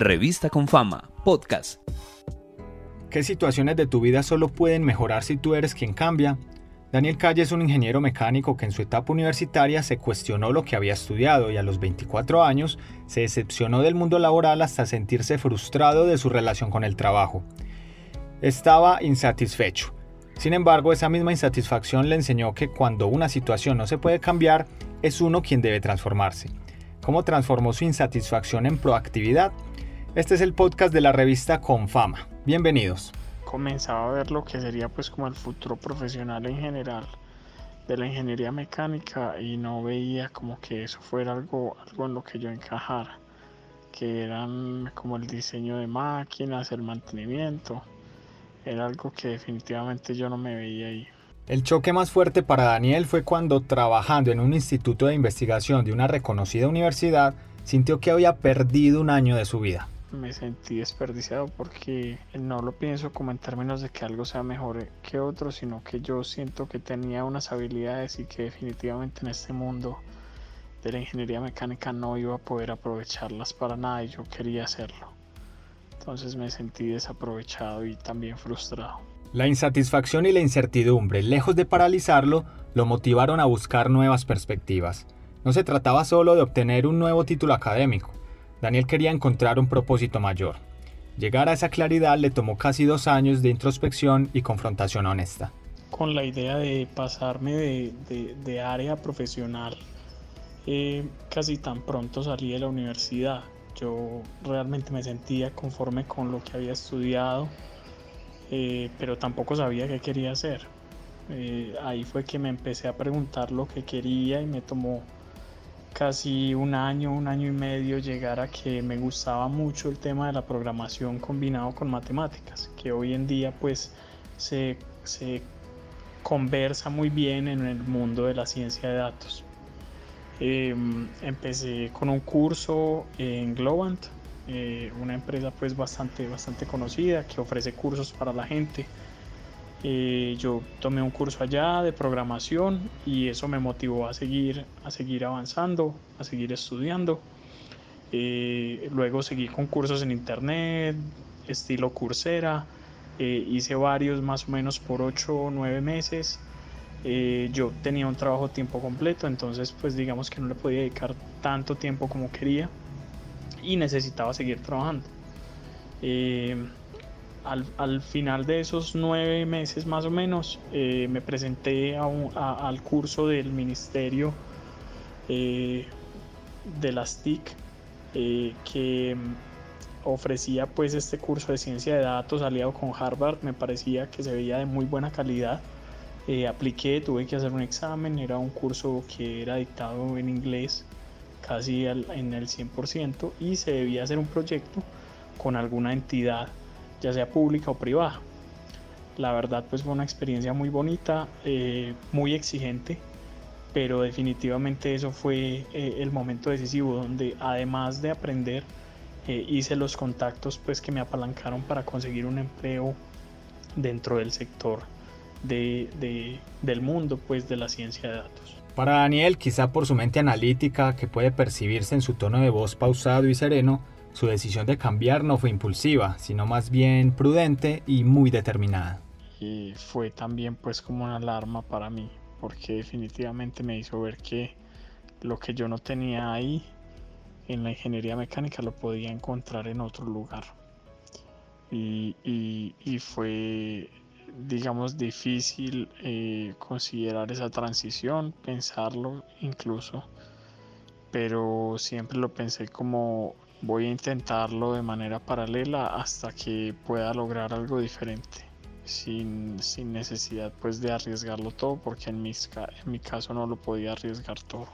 Revista con Fama, podcast. ¿Qué situaciones de tu vida solo pueden mejorar si tú eres quien cambia? Daniel Calle es un ingeniero mecánico que en su etapa universitaria se cuestionó lo que había estudiado y a los 24 años se decepcionó del mundo laboral hasta sentirse frustrado de su relación con el trabajo. Estaba insatisfecho. Sin embargo, esa misma insatisfacción le enseñó que cuando una situación no se puede cambiar, es uno quien debe transformarse. ¿Cómo transformó su insatisfacción en proactividad? Este es el podcast de la revista Confama. Bienvenidos. Comenzaba a ver lo que sería pues como el futuro profesional en general de la ingeniería mecánica y no veía como que eso fuera algo, algo en lo que yo encajara, que eran como el diseño de máquinas, el mantenimiento, era algo que definitivamente yo no me veía ahí. El choque más fuerte para Daniel fue cuando, trabajando en un instituto de investigación de una reconocida universidad, sintió que había perdido un año de su vida me sentí desperdiciado porque no lo pienso como en términos de que algo sea mejor que otro, sino que yo siento que tenía unas habilidades y que definitivamente en este mundo de la ingeniería mecánica no iba a poder aprovecharlas para nada y yo quería hacerlo. Entonces me sentí desaprovechado y también frustrado. La insatisfacción y la incertidumbre, lejos de paralizarlo, lo motivaron a buscar nuevas perspectivas. No se trataba solo de obtener un nuevo título académico, Daniel quería encontrar un propósito mayor. Llegar a esa claridad le tomó casi dos años de introspección y confrontación honesta. Con la idea de pasarme de, área profesional, eh, casi tan pronto salí de la universidad. Yo realmente me sentía conforme con lo que había estudiado, eh, pero tampoco sabía qué quería hacer. Eh, ahí fue que me empecé a preguntar lo que quería y me tomó casi un año, un año y medio llegar a que me gustaba mucho el tema de la programación combinado con matemáticas, que hoy en día pues se, conversa muy bien en el mundo de la ciencia de datos. Em, empecé con un curso en Globant, eh, una empresa pues bastante, bastante conocida que ofrece cursos para la gente eh, yo tomé un curso allá de programación y eso me motivó a seguir, a seguir avanzando, a seguir estudiando. Eh, luego seguí con cursos en internet, estilo Coursera. Eh, hice varios más o menos por 8 o 9 meses. yo tenía un trabajo tiempo completo, entonces pues digamos que no le podía dedicar tanto tiempo como quería y necesitaba seguir trabajando al, final de esos nueve meses más o menos, eh, me presenté al curso del Ministerio eh, de las TIC, eh, que ofrecía pues este curso de ciencia de datos aliado con Harvard, me parecía que se veía de muy buena calidad. apliqué, tuve que hacer un examen, era un curso que era dictado en inglés casi en el 100% y se debía hacer un proyecto con alguna entidad ya sea pública o privada. La verdad pues fue una experiencia muy bonita, eh, muy exigente, pero definitivamente eso fue eh, el momento decisivo donde además de aprender eh, hice los contactos pues que me apalancaron para conseguir un empleo dentro del sector de, del mundo pues de la ciencia de datos. Para Daniel, quizá por su mente analítica que puede percibirse en su tono de voz pausado y sereno, su decisión de cambiar no fue impulsiva, sino más bien prudente y muy determinada. Y fue también pues como una alarma para mí, porque definitivamente me hizo ver que lo que yo no tenía ahí en la ingeniería mecánica lo podía encontrar en otro lugar. Y, fue, digamos, difícil eh, considerar esa transición, pensarlo incluso, pero siempre lo pensé como voy a intentarlo de manera paralela hasta que pueda lograr algo diferente sin, necesidad pues de arriesgarlo todo porque en, en mi caso no lo podía arriesgar todo.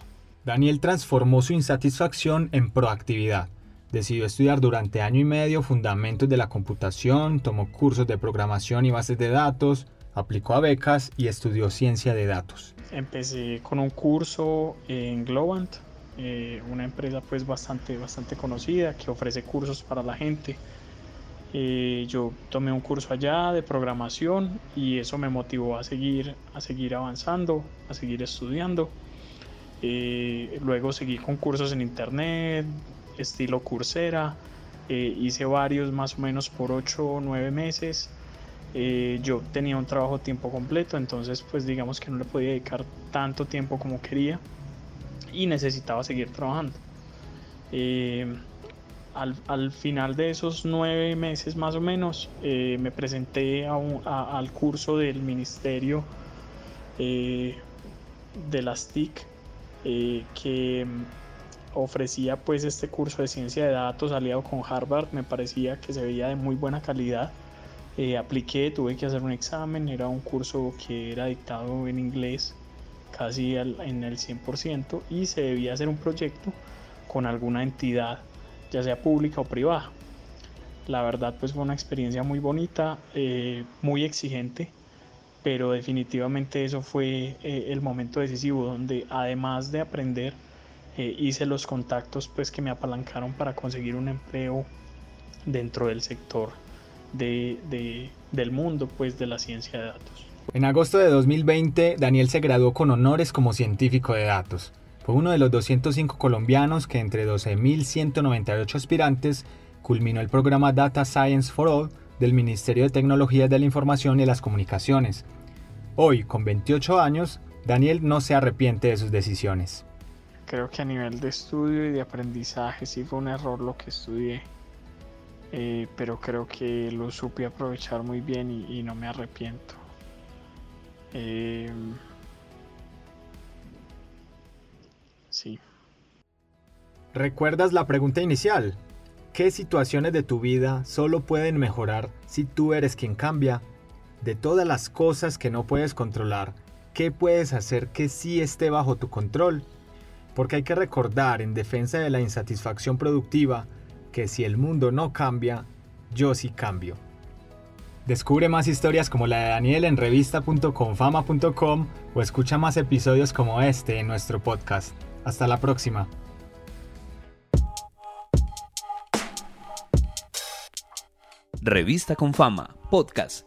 Daniel transformó su insatisfacción en proactividad. Decidió estudiar durante año y medio fundamentos de la computación, tomó cursos de programación y bases de datos, aplicó a becas y estudió ciencia de datos. Empecé con un curso en Globant, eh, una empresa pues bastante, bastante conocida que ofrece cursos para la gente. Eh, yo tomé un curso allá de programación y eso me motivó a seguir, a seguir avanzando, a seguir estudiando. Eh, luego seguí con cursos en internet, estilo Coursera. eh, hice varios más o menos por 8 o 9 meses. Eh, yo tenía un trabajo tiempo completo, entonces pues digamos que no le podía dedicar tanto tiempo como quería y necesitaba seguir trabajando. Al, final de esos nueve meses más o menos me presenté al curso del ministerio de las TIC que ofrecía pues este curso de ciencia de datos aliado con Harvard, me parecía que se veía de muy buena calidad. Eh, apliqué, tuve que hacer un examen, era un curso que era dictado en inglés casi en el 100% y se debía hacer un proyecto con alguna entidad, ya sea pública o privada. La verdad pues fue una experiencia muy bonita, eh, muy exigente, pero definitivamente eso fue eh, el momento decisivo donde además de aprender, eh, hice los contactos pues que me apalancaron para conseguir un empleo dentro del sector de, del mundo pues de la ciencia de datos. En agosto de 2020, Daniel se graduó con honores como científico de datos. Fue uno de los 205 colombianos que entre 12.198 aspirantes culminó el programa Data Science for All del Ministerio de Tecnologías de la Información y las Comunicaciones. Hoy, con 28 años, Daniel no se arrepiente de sus decisiones creo que a nivel de estudio y de aprendizaje sí fue un error lo que estudié. Eh, pero creo que lo supe aprovechar muy bien y, no me arrepiento. Em, sí. ¿Recuerdas la pregunta inicial? ¿Qué situaciones de tu vida solo pueden mejorar si tú eres quien cambia? De todas las cosas que no puedes controlar, ¿qué puedes hacer que sí esté bajo tu control? porque hay que recordar en defensa de la insatisfacción productiva que si el mundo no cambia, yo sí cambio. Descubre más historias como la de Daniel en revista.confama.com o escucha más episodios como este en nuestro podcast. Hasta la próxima. Revista con Fama, podcast.